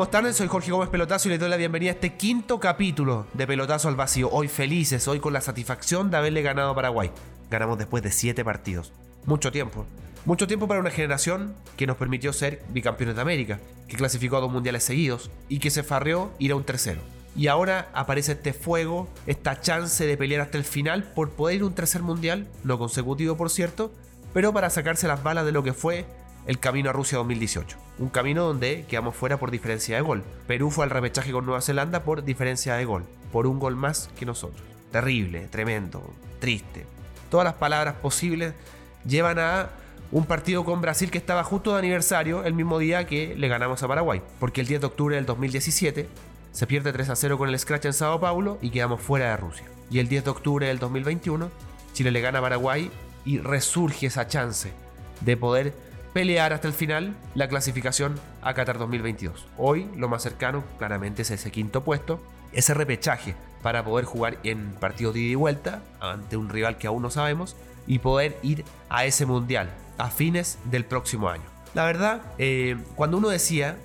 ¿Cómo están? Soy Jorge Gómez Pelotazo y les doy la bienvenida a este quinto capítulo de Pelotazo al Vacío. Hoy felices, hoy con la satisfacción de haberle ganado a Paraguay. Ganamos después de siete partidos. Mucho tiempo. Mucho tiempo para una generación que nos permitió ser bicampeones de América, que clasificó a dos mundiales seguidos y que se farreó ir a un tercero. Y ahora aparece este fuego, esta chance de pelear hasta el final por poder ir a un tercer mundial, no consecutivo por cierto, pero para sacarse las balas de lo que fue el camino a Rusia 2018. Un camino donde quedamos fuera por diferencia de gol. Perú fue al repechaje con Nueva Zelanda por diferencia de gol, por un gol más que nosotros. Terrible, tremendo, triste. Todas las palabras posibles llevan a un partido con Brasil que estaba justo de aniversario el mismo día que le ganamos a Paraguay. Porque el 10 de octubre del 2017 se pierde 3 a 0 con el Scratch en Sao Paulo y quedamos fuera de Rusia. Y el 10 de octubre del 2021 Chile le gana a Paraguay y resurge esa chance de poder pelear hasta el final la clasificación a Qatar 2022. Hoy lo más cercano claramente es ese quinto puesto, ese repechaje para poder jugar en partidos de ida y vuelta ante un rival que aún no sabemos y poder ir a ese mundial a fines del próximo año. La verdad, eh, cuando uno decía,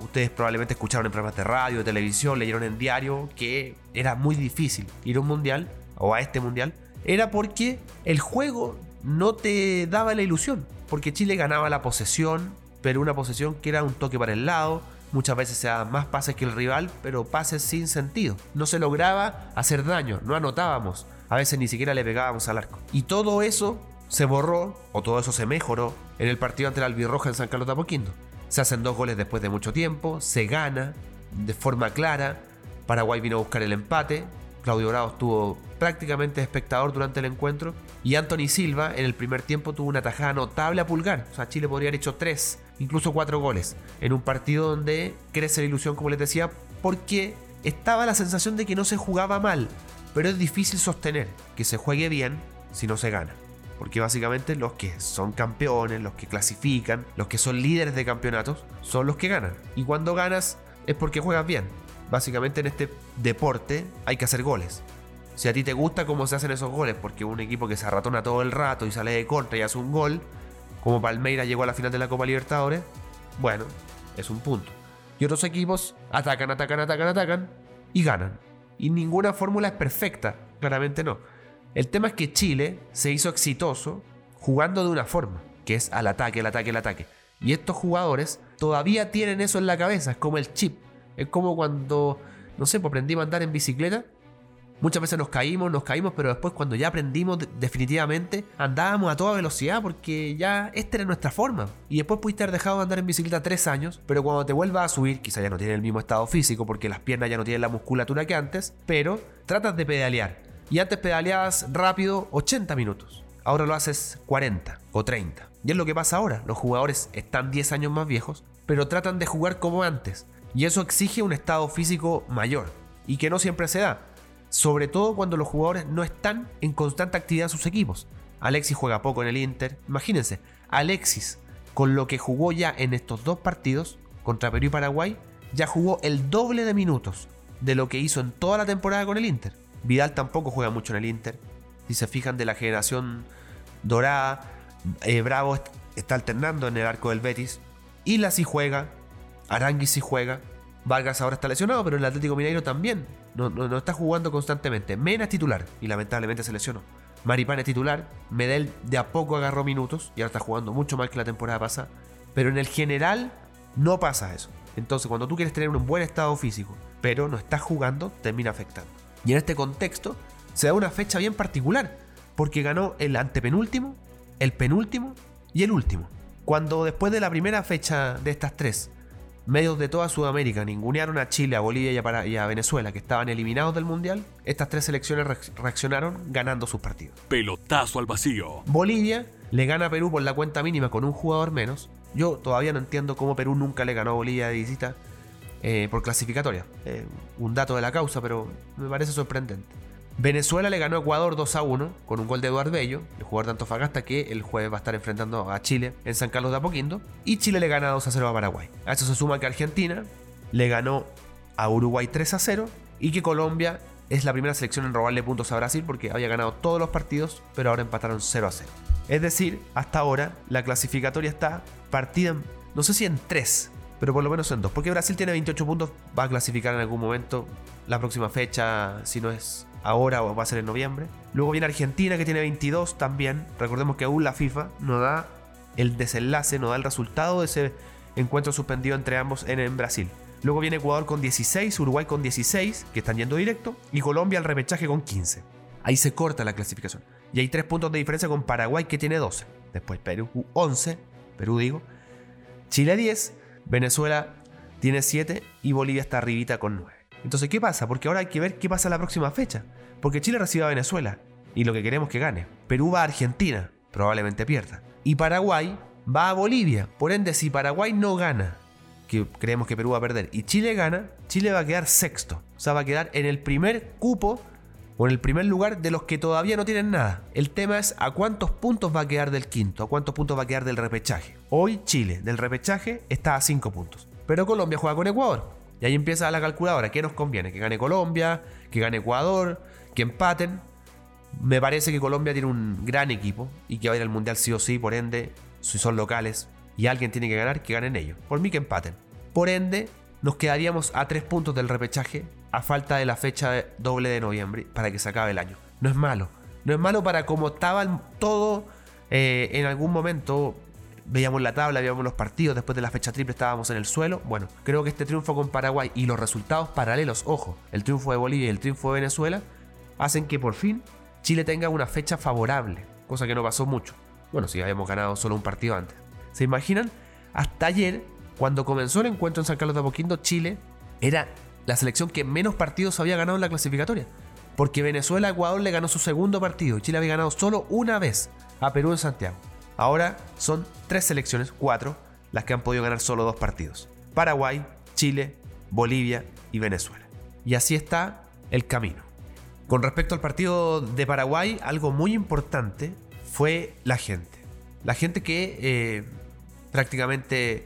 ustedes probablemente escucharon en programas de radio, de televisión, leyeron en diario que era muy difícil ir a un mundial o a este mundial, era porque el juego no te daba la ilusión porque Chile ganaba la posesión, pero una posesión que era un toque para el lado, muchas veces se daban más pases que el rival, pero pases sin sentido. No se lograba hacer daño, no anotábamos, a veces ni siquiera le pegábamos al arco. Y todo eso se borró, o todo eso se mejoró, en el partido ante la Albirroja en San Carlos de Apoquindo. Se hacen dos goles después de mucho tiempo, se gana de forma clara, Paraguay vino a buscar el empate, Claudio Bravo estuvo prácticamente espectador durante el encuentro. Y Anthony Silva en el primer tiempo tuvo una tajada notable a pulgar. O sea, Chile podría haber hecho tres, incluso cuatro goles. En un partido donde crece la ilusión, como les decía, porque estaba la sensación de que no se jugaba mal. Pero es difícil sostener que se juegue bien si no se gana. Porque básicamente los que son campeones, los que clasifican, los que son líderes de campeonatos, son los que ganan. Y cuando ganas es porque juegas bien. Básicamente en este deporte hay que hacer goles. Si a ti te gusta cómo se hacen esos goles, porque un equipo que se arratona todo el rato y sale de contra y hace un gol, como Palmeira llegó a la final de la Copa Libertadores, bueno, es un punto. Y otros equipos atacan, atacan, atacan, atacan y ganan. Y ninguna fórmula es perfecta, claramente no. El tema es que Chile se hizo exitoso jugando de una forma, que es al ataque, el ataque, el ataque. Y estos jugadores todavía tienen eso en la cabeza, es como el chip. Es como cuando, no sé, pues a andar en bicicleta Muchas veces nos caímos, nos caímos, pero después cuando ya aprendimos definitivamente, andábamos a toda velocidad porque ya esta era nuestra forma. Y después pudiste haber dejado de andar en bicicleta tres años, pero cuando te vuelvas a subir, quizá ya no tienes el mismo estado físico porque las piernas ya no tienen la musculatura que antes, pero tratas de pedalear. Y antes pedaleabas rápido 80 minutos. Ahora lo haces 40 o 30. Y es lo que pasa ahora. Los jugadores están 10 años más viejos, pero tratan de jugar como antes. Y eso exige un estado físico mayor. Y que no siempre se da sobre todo cuando los jugadores no están en constante actividad en sus equipos. Alexis juega poco en el Inter. Imagínense, Alexis, con lo que jugó ya en estos dos partidos, contra Perú y Paraguay, ya jugó el doble de minutos de lo que hizo en toda la temporada con el Inter. Vidal tampoco juega mucho en el Inter. Si se fijan de la generación dorada, eh, Bravo está alternando en el arco del Betis. Isla sí juega, Arangui sí juega, Vargas ahora está lesionado, pero el Atlético Mineiro también no, está jugando constantemente. Mena es titular y lamentablemente se lesionó. Maripán es titular. Medel de a poco agarró minutos y ahora está jugando mucho más que la temporada pasada. Pero en el general no pasa eso. Entonces, cuando tú quieres tener un buen estado físico, pero no estás jugando, termina afectando. Y en este contexto, se da una fecha bien particular, porque ganó el antepenúltimo, el penúltimo y el último. Cuando después de la primera fecha de estas tres medios de toda Sudamérica ningunearon a Chile, a Bolivia y a, Venezuela, que estaban eliminados del Mundial, estas tres selecciones reaccionaron ganando sus partidos. Pelotazo al vacío. Bolivia le gana a Perú por la cuenta mínima con un jugador menos, Yo todavía no entiendo cómo Perú nunca le ganó a Bolivia de visita eh, por clasificatoria. Eh, un dato de la causa, pero me parece sorprendente. Venezuela le ganó a Ecuador 2 a 1 con un gol de Eduardo Bello, el jugador de Antofagasta que el jueves va a estar enfrentando a Chile en San Carlos de Apoquindo. Y Chile le gana 2 a 0 a Paraguay. A eso se suma que Argentina le ganó a Uruguay 3 a 0 y que Colombia es la primera selección en robarle puntos a Brasil porque había ganado todos los partidos, pero ahora empataron 0 a 0. Es decir, hasta ahora la clasificatoria está partida, no sé si en 3, pero por lo menos en 2, porque Brasil tiene 28 puntos, va a clasificar en algún momento, la próxima fecha, si no es ahora o va a ser en noviembre. Luego viene Argentina que tiene 22 también. Recordemos que aún la FIFA no da el desenlace, no da el resultado de ese encuentro suspendido entre ambos en, Brasil. Luego viene Ecuador con 16, Uruguay con 16, que están yendo directo, y Colombia al repechaje con 15. Ahí se corta la clasificación. Y hay 3 puntos de diferencia con Paraguay que tiene 12. Después Perú 11, Perú digo. Chile 10, Venezuela tiene 7 y Bolivia está arribita con 9. Entonces, ¿qué pasa? Porque ahora hay que ver qué pasa la próxima fecha. Porque Chile recibe a Venezuela y lo que queremos que gane. Perú va a Argentina, probablemente pierda. Y Paraguay va a Bolivia. Por ende, si Paraguay no gana, que creemos que Perú va a perder, y Chile gana, Chile va a quedar sexto. O sea, va a quedar en el primer cupo o en el primer lugar de los que todavía no tienen nada. El tema es a cuántos puntos va a quedar del quinto, a cuántos puntos va a quedar del repechaje. Hoy Chile del repechaje está a 5 puntos. Pero Colombia juega con Ecuador. Y ahí empieza la calculadora. ¿Qué nos conviene? Que gane Colombia, que gane Ecuador, que empaten. Me parece que Colombia tiene un gran equipo y que va a ir al Mundial sí o sí, por ende, si son locales y alguien tiene que ganar, que ganen ellos. Por mí que empaten. Por ende, nos quedaríamos a tres puntos del repechaje a falta de la fecha doble de noviembre para que se acabe el año. No es malo. No es malo para como estaba todo eh, en algún momento veíamos la tabla, veíamos los partidos, después de la fecha triple estábamos en el suelo. Bueno, creo que este triunfo con Paraguay y los resultados paralelos, ojo, el triunfo de Bolivia y el triunfo de Venezuela, hacen que por fin Chile tenga una fecha favorable, cosa que no pasó mucho. Bueno, si habíamos ganado solo un partido antes. ¿Se imaginan? Hasta ayer, cuando comenzó el encuentro en San Carlos de Apoquindo, Chile era la selección que menos partidos había ganado en la clasificatoria. Porque Venezuela a Ecuador le ganó su segundo partido y Chile había ganado solo una vez a Perú en Santiago. Ahora son tres selecciones, cuatro, las que han podido ganar solo dos partidos. Paraguay, Chile, Bolivia y Venezuela. Y así está el camino. Con respecto al partido de Paraguay, algo muy importante fue la gente. La gente que eh, prácticamente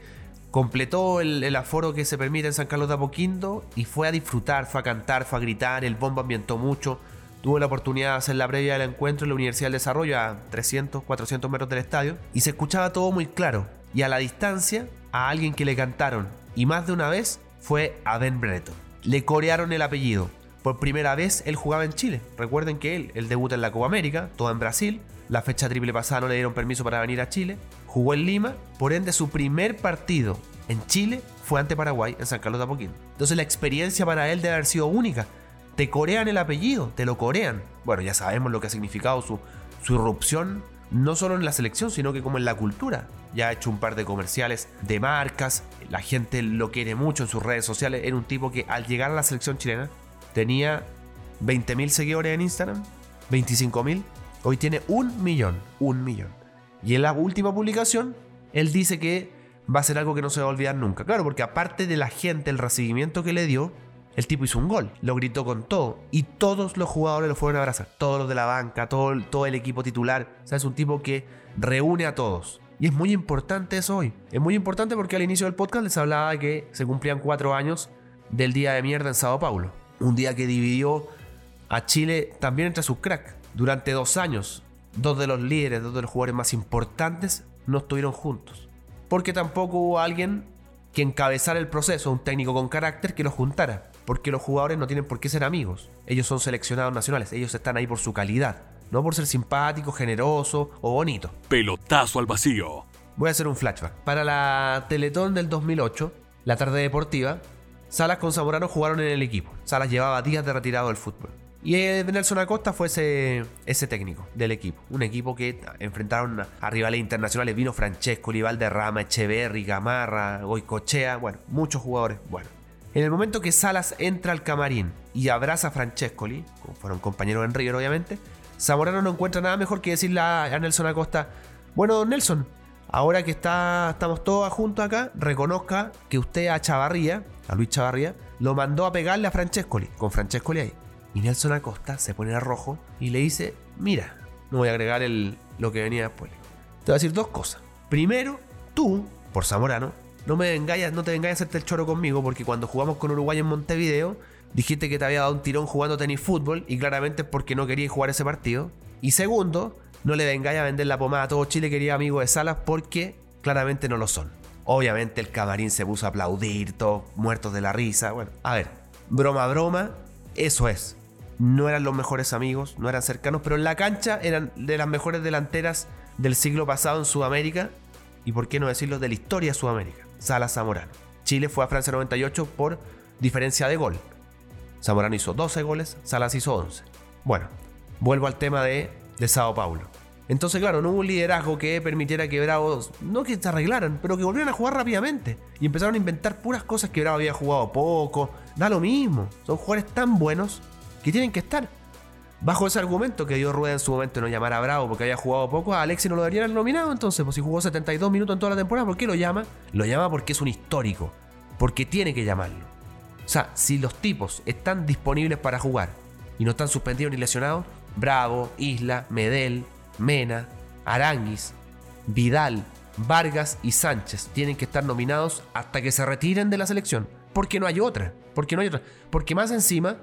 completó el, el, aforo que se permite en San Carlos de Apoquindo y fue a disfrutar, fue a cantar, fue a gritar, el bombo ambientó mucho. Tuve la oportunidad de hacer la previa del encuentro en la Universidad del Desarrollo a 300, 400 metros del estadio y se escuchaba todo muy claro. Y a la distancia, a alguien que le cantaron y más de una vez fue a Ben. Le corearon el apellido. Por primera vez él jugaba en Chile. Recuerden que él, él debuta en la Copa América, todo en Brasil. La fecha triple pasada no le dieron permiso para venir a Chile. Jugó en Lima, por ende su primer partido en Chile fue ante Paraguay en San Carlos de Apoquindo. Entonces la experiencia para él debe haber sido única te corean el apellido, te lo corean. Bueno, ya sabemos lo que ha significado su, su irrupción, no solo en la selección, sino que como en la cultura. Ya ha hecho un par de comerciales de marcas, la gente lo quiere mucho en sus redes sociales. Era un tipo que al llegar a la selección chilena tenía 20.000 seguidores en Instagram, 25.000, hoy tiene un millón, un millón. Y en la última publicación, él dice que va a ser algo que no se va a olvidar nunca. Claro, porque aparte de la gente, el recibimiento que le dio, el tipo hizo un gol, lo gritó con todo y todos los jugadores lo fueron a abrazar, todos los de la banca, todo, todo el equipo titular. O sea, es un tipo que reúne a todos. Y es muy importante eso hoy. Es muy importante porque al inicio del podcast les hablaba que se cumplían cuatro años del día de mierda en Sao Paulo. Un día que dividió a Chile también entre sus cracks. Durante dos años, dos de los líderes, dos de los jugadores más importantes no estuvieron juntos. Porque tampoco hubo alguien que encabezara el proceso, un técnico con carácter que los juntara porque los jugadores no tienen por qué ser amigos. Ellos son seleccionados nacionales, ellos están ahí por su calidad, no por ser simpático, generoso o bonito. Pelotazo al vacío. Voy a hacer un flashback. Para la Teletón del 2008, la tarde deportiva, Salas con Zamorano jugaron en el equipo. Salas llevaba días de retirado del fútbol. Y Nelson Acosta fue ese, técnico del equipo. Un equipo que enfrentaron a rivales internacionales. Vino Francesco, Rama, Echeverri, Gamarra, Goicochea. Bueno, muchos jugadores. Bueno, en el momento que Salas entra al camarín y abraza a Francescoli, fueron compañeros en River obviamente, Zamorano no encuentra nada mejor que decirle a Nelson Acosta, bueno, Nelson, ahora que está, estamos todos juntos acá, reconozca que usted a Chavarría, a Luis Chavarría, lo mandó a pegarle a Francescoli, con Francescoli ahí. Y Nelson Acosta se pone a rojo y le dice, mira, no voy a agregar lo que venía después. Te voy a decir dos cosas. Primero, tú, por Zamorano, no me vengáis, no te vengáis a hacerte el choro conmigo, porque cuando jugamos con Uruguay en Montevideo, dijiste que te había dado un tirón jugando tenis fútbol, y claramente es porque no querías jugar ese partido. Y segundo, no le vengáis a vender la pomada a todo Chile, querido amigo de Salas, porque claramente no lo son. Obviamente el camarín se puso a aplaudir, todos muertos de la risa. Bueno, a ver, broma, broma, eso es. No eran los mejores amigos, no eran cercanos, pero en la cancha eran de las mejores delanteras del siglo pasado en Sudamérica y por qué no decirlo de la historia de Sudamérica. Salas Zamorano. Chile fue a Francia 98 por diferencia de gol. Zamorano hizo 12 goles, Salas hizo 11. Bueno, vuelvo al tema de, de Sao Paulo. Entonces, claro, no hubo un liderazgo que permitiera que Bravo, no que se arreglaran, pero que volvieran a jugar rápidamente. Y empezaron a inventar puras cosas que Bravo había jugado poco. Da lo mismo. Son jugadores tan buenos que tienen que estar. Bajo ese argumento que dio Rueda en su momento no llamar a Bravo porque había jugado poco, a Alexi no lo deberían nominado entonces, pues si jugó 72 minutos en toda la temporada, ¿por qué lo llama? Lo llama porque es un histórico, porque tiene que llamarlo. O sea, si los tipos están disponibles para jugar y no están suspendidos ni lesionados, Bravo, Isla, Medel, Mena, Aranguis, Vidal, Vargas y Sánchez tienen que estar nominados hasta que se retiren de la selección. Porque no hay otra. Porque no hay otra. Porque más encima,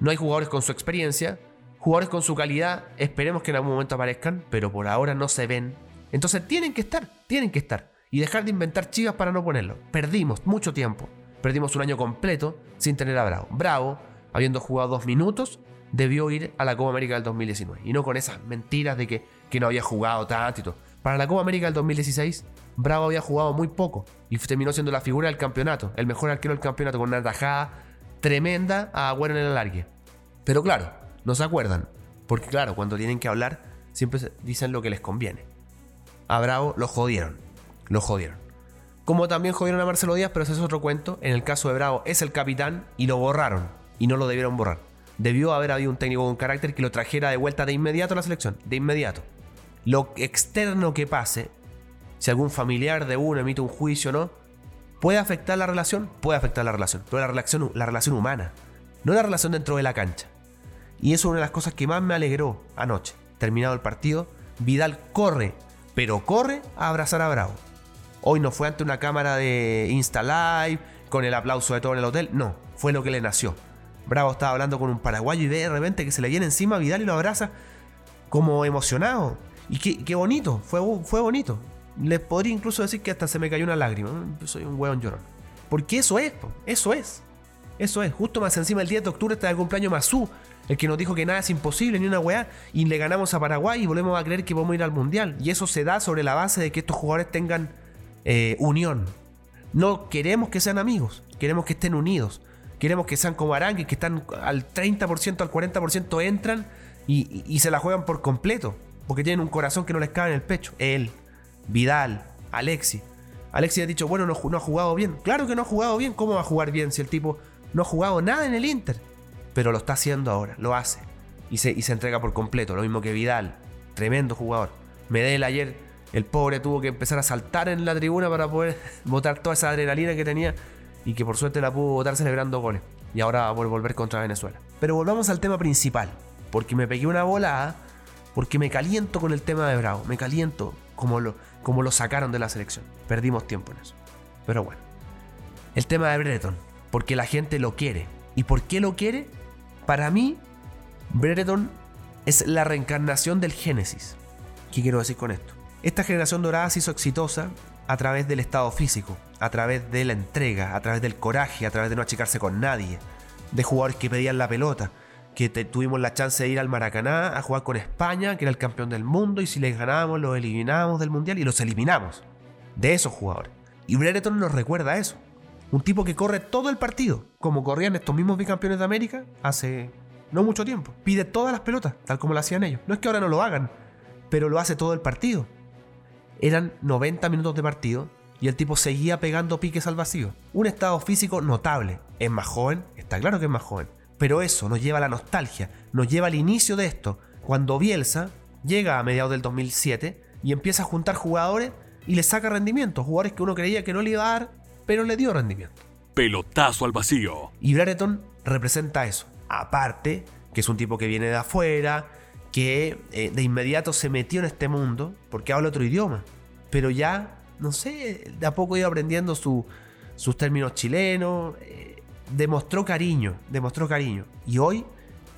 no hay jugadores con su experiencia, jugadores con su calidad, esperemos que en algún momento aparezcan, pero por ahora no se ven. Entonces tienen que estar, tienen que estar. Y dejar de inventar chivas para no ponerlo. Perdimos mucho tiempo. Perdimos un año completo sin tener a Bravo. Bravo, habiendo jugado dos minutos, debió ir a la Copa América del 2019. Y no con esas mentiras de que, que no había jugado tanto y todo. Para la Copa América del 2016, Bravo había jugado muy poco y terminó siendo la figura del campeonato, el mejor arquero del campeonato, con una tajada tremenda a Agüero en el alargue. Pero claro, no se acuerdan, porque claro, cuando tienen que hablar, siempre dicen lo que les conviene. A Bravo lo jodieron, lo jodieron. Como también jodieron a Marcelo Díaz, pero ese es otro cuento. En el caso de Bravo es el capitán y lo borraron, y no lo debieron borrar debió haber habido un técnico con carácter que lo trajera de vuelta de inmediato a la selección, de inmediato. Lo externo que pase, si algún familiar de uno emite un juicio o no, puede afectar la relación, puede afectar la relación, pero la relación, la relación humana, no la relación dentro de la cancha. Y eso es una de las cosas que más me alegró anoche. Terminado el partido, Vidal corre, pero corre a abrazar a Bravo. Hoy no fue ante una cámara de Insta Live, con el aplauso de todo en el hotel, no, fue lo que le nació. Bravo estaba hablando con un paraguayo y ve de repente que se le viene encima Vidal y lo abraza como emocionado. Y qué, bonito, fue, fue bonito. Les podría incluso decir que hasta se me cayó una lágrima. Soy un hueón llorón. Porque eso es, eso es. Eso es. Justo más encima el 10 de octubre está el cumpleaños Mazú, el que nos dijo que nada es imposible, ni una weá, y le ganamos a Paraguay y volvemos a creer que a ir al Mundial. Y eso se da sobre la base de que estos jugadores tengan eh, unión. No queremos que sean amigos, queremos que estén unidos. Queremos que sean como Arangues, que están al 30%, al 40% entran y, se la juegan por completo. Porque tienen un corazón que no les cabe en el pecho. Él, Vidal, Alexi. Alexi ha dicho, bueno, no, ha jugado bien. Claro que no ha jugado bien. ¿Cómo va a jugar bien si el tipo no ha jugado nada en el Inter? Pero lo está haciendo ahora, lo hace. Y se, entrega por completo. Lo mismo que Vidal. Tremendo jugador. Medel ayer, el pobre tuvo que empezar a saltar en la tribuna para poder botar toda esa adrenalina que tenía y que por suerte la pudo votar celebrando goles. Y ahora va a volver contra Venezuela. Pero volvamos al tema principal, porque me pegué una bola, porque me caliento con el tema de Bravo, me caliento como lo, como lo sacaron de la selección. Perdimos tiempo en eso. Pero bueno. El tema de Brereton, porque la gente lo quiere. ¿Y por qué lo quiere? Para mí, Brereton es la reencarnación del Génesis. ¿Qué quiero decir con esto? Esta generación dorada se hizo exitosa a través del estado físico, a través de la entrega, a través del coraje, a través de no achicarse con nadie, de jugadores que pedían la pelota, que tuvimos la chance de ir al Maracaná a jugar con España, que era el campeón del mundo, y si les ganábamos, los eliminábamos del mundial y los eliminamos. De esos jugadores. Y Brereton nos recuerda eso. Un tipo que corre todo el partido, como corrían estos mismos bicampeones de América hace no mucho tiempo. Pide todas las pelotas, tal como lo hacían ellos. No es que ahora no lo hagan, pero lo hace todo el partido. Eran 90 minutos de partido y el tipo seguía pegando piques al vacío. Un estado físico notable. Es más joven, está claro que es más joven. Pero eso nos lleva a la nostalgia, nos lleva al inicio de esto, cuando Bielsa llega a mediados del 2007 y empieza a juntar jugadores y le saca rendimiento. Jugadores que uno creía que no le iba a dar, pero le dio rendimiento. Pelotazo al vacío. Y Brereton representa eso. Aparte, que es un tipo que viene de afuera, que eh, de inmediato se metió en este mundo, porque habla otro idioma. Pero ya, no sé, de a poco iba aprendiendo sus términos chilenos. Demostró cariño, demostró cariño. Y hoy,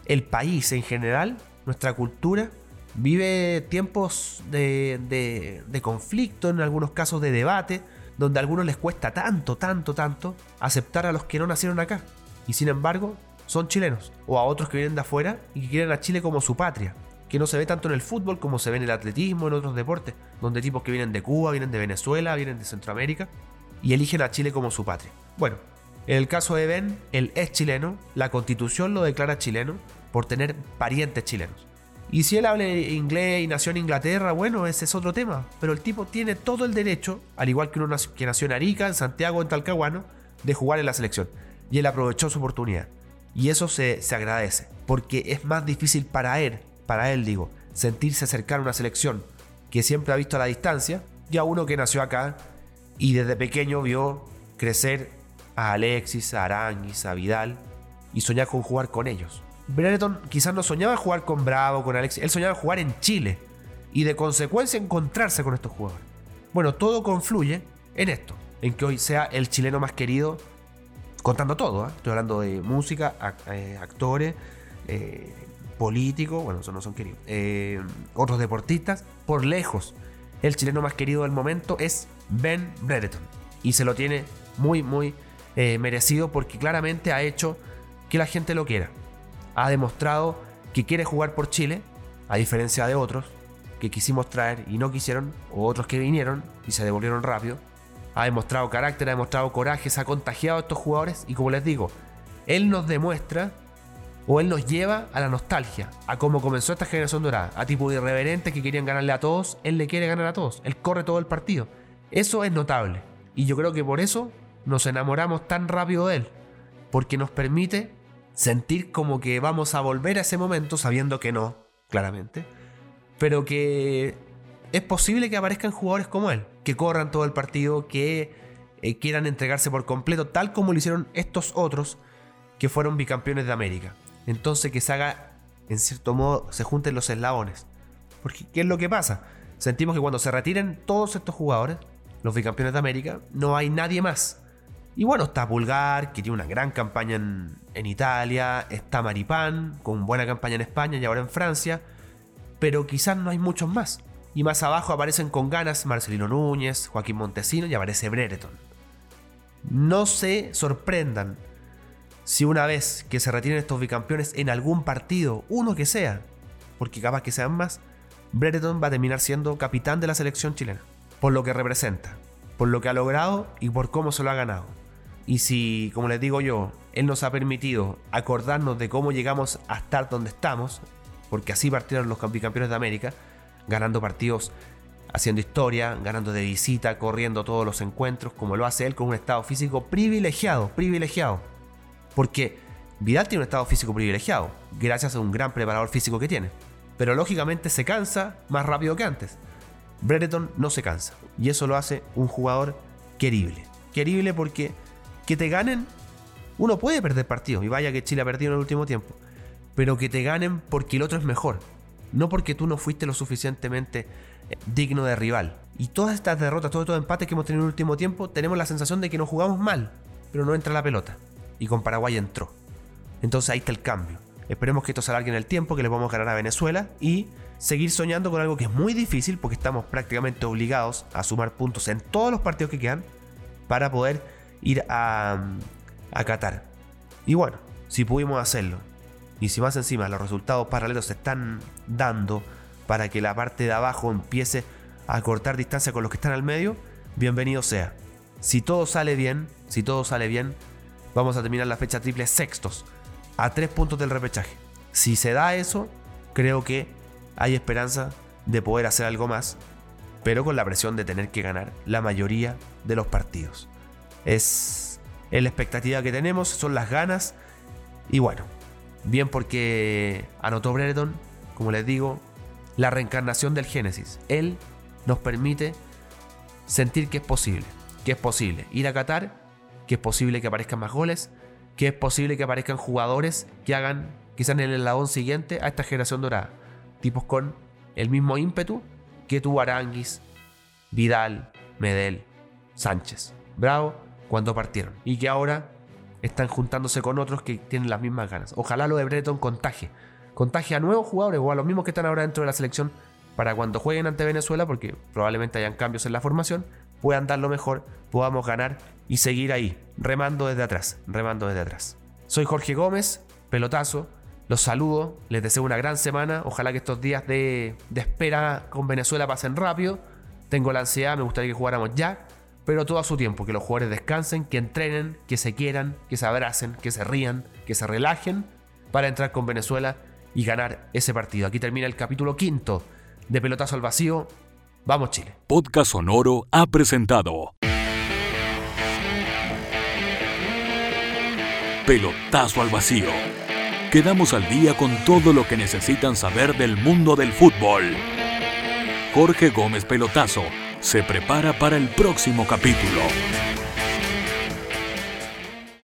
el país en general, nuestra cultura, vive tiempos de, de, conflicto, en algunos casos de debate, donde a algunos les cuesta tanto, tanto, tanto aceptar a los que no nacieron acá. Y sin embargo, son chilenos. O a otros que vienen de afuera y que quieren a Chile como su patria. Que no se ve tanto en el fútbol como se ve en el atletismo, en otros deportes. Donde tipos que vienen de Cuba, vienen de Venezuela, vienen de Centroamérica. Y eligen a Chile como su patria. Bueno, en el caso de Ben, él es chileno. La constitución lo declara chileno por tener parientes chilenos. Y si él habla inglés y nació en Inglaterra, bueno, ese es otro tema. Pero el tipo tiene todo el derecho, al igual que uno que nació en Arica, en Santiago, en Talcahuano, de jugar en la selección. Y él aprovechó su oportunidad. Y eso se, se agradece, porque es más difícil para él, para él digo, sentirse cercano a una selección que siempre ha visto a la distancia, y a uno que nació acá y desde pequeño vio crecer a Alexis, a Aranguis, a Vidal, y soñar con jugar con ellos. Brereton quizás no soñaba jugar con Bravo, con Alex, él soñaba jugar en Chile y de consecuencia encontrarse con estos jugadores. Bueno, todo confluye en esto, en que hoy sea el chileno más querido, contando todo, ¿eh? estoy hablando de música, eh, actores, eh, políticos, bueno, esos no son queridos, otros deportistas, por lejos, el chileno más querido del momento es Ben Brereton y se lo tiene muy, muy merecido porque claramente ha hecho que la gente lo quiera ha demostrado que quiere jugar por Chile, a diferencia de otros que quisimos traer y no quisieron, o otros que vinieron y se devolvieron rápido. Ha demostrado carácter, ha demostrado coraje, se ha contagiado a estos jugadores y como les digo, él nos demuestra o él nos lleva a la nostalgia, a cómo comenzó esta generación dorada, a tipo de irreverentes que querían ganarle a todos, él le quiere ganar a todos, él corre todo el partido. Eso es notable y yo creo que por eso nos enamoramos tan rápido de él, porque nos permite sentir como que vamos a volver a ese momento, sabiendo que no, claramente, pero que es posible que aparezcan jugadores como él, que corran todo el partido, que eh, quieran entregarse por completo, tal como lo hicieron estos otros que fueron bicampeones de América. Entonces que se haga, en cierto modo, se junten los eslabones. Porque, ¿qué es lo que pasa? Sentimos que cuando se retiren todos estos jugadores, los bicampeones de América, no hay nadie más y bueno, está Pulgar, que tiene una gran campaña en, Italia, está Maripán, con buena campaña en España y ahora en Francia, pero quizás no hay muchos más. Y más abajo aparecen con ganas Marcelino Núñez, Joaquín Montesino y aparece Brereton. No se sorprendan si una vez que se retiren estos bicampeones en algún partido, uno que sea, porque capaz que sean más, Brereton va a terminar siendo capitán de la selección chilena, por lo que representa, por lo que ha logrado y por cómo se lo ha ganado. Y si, como les digo yo, Él nos ha permitido acordarnos de cómo llegamos a estar donde estamos, porque así partieron los campeones de América, ganando partidos, haciendo historia, ganando de visita, corriendo todos los encuentros, como lo hace Él con un estado físico privilegiado, privilegiado. Porque Vidal tiene un estado físico privilegiado, gracias a un gran preparador físico que tiene. Pero lógicamente se cansa más rápido que antes. Brereton no se cansa. Y eso lo hace un jugador querible. Querible porque que te ganen, uno puede perder partidos, y vaya que Chile ha perdido en el último tiempo, pero que te ganen porque el otro es mejor, no porque tú no fuiste lo suficientemente eh, digno de rival. Y todas estas derrotas, todos estos empates que hemos tenido en el último tiempo, tenemos la sensación de que nos jugamos mal, pero no entra la pelota. Y con Paraguay entró. Entonces ahí está el cambio. Esperemos que esto se alargue en el tiempo, que le a ganar a Venezuela y seguir soñando con algo que es muy difícil porque estamos prácticamente obligados a sumar puntos en todos los partidos que quedan para poder ir a, Qatar. Y bueno, si pudimos hacerlo, y si más encima los resultados paralelos se están dando para que la parte de abajo empiece a cortar distancia con los que están al medio, bienvenido sea. Si todo sale bien, si todo sale bien, vamos a terminar la fecha triple sextos, a tres puntos del repechaje. Si se da eso, creo que hay esperanza de poder hacer algo más, pero con la presión de tener que ganar la mayoría de los partidos. Es, la expectativa que tenemos, son las ganas. Y bueno, bien porque anotó Brereton, como les digo, la reencarnación del Génesis. Él nos permite sentir que es posible, que es posible ir a Qatar, que es posible que aparezcan más goles, que es posible que aparezcan jugadores que hagan quizás en el eslabón siguiente a esta generación dorada. Tipos con el mismo ímpetu que tuvo Aranguis, Vidal, Medel, Sánchez, Bravo, cuando partieron. Y que ahora están juntándose con otros que tienen las mismas ganas. Ojalá lo de Breton contagie. Contagie a nuevos jugadores o a los mismos que están ahora dentro de la selección para cuando jueguen ante Venezuela, porque probablemente hayan cambios en la formación, puedan dar lo mejor, podamos ganar y seguir ahí, remando desde atrás, remando desde atrás. Soy Jorge Gómez, pelotazo, los saludo, les deseo una gran semana, ojalá que estos días de, de espera con Venezuela pasen rápido, tengo la ansiedad, me gustaría que jugáramos ya, pero todo a su tiempo, que los jugadores descansen, que entrenen, que se quieran, que se abracen, que se rían, que se relajen para entrar con Venezuela y ganar ese partido. Aquí termina el capítulo quinto de Pelotazo al Vacío. Vamos Chile. Podcast Sonoro ha presentado Pelotazo al Vacío. Quedamos al día con todo lo que necesitan saber del mundo del fútbol. Jorge Gómez Pelotazo se prepara para el próximo capítulo.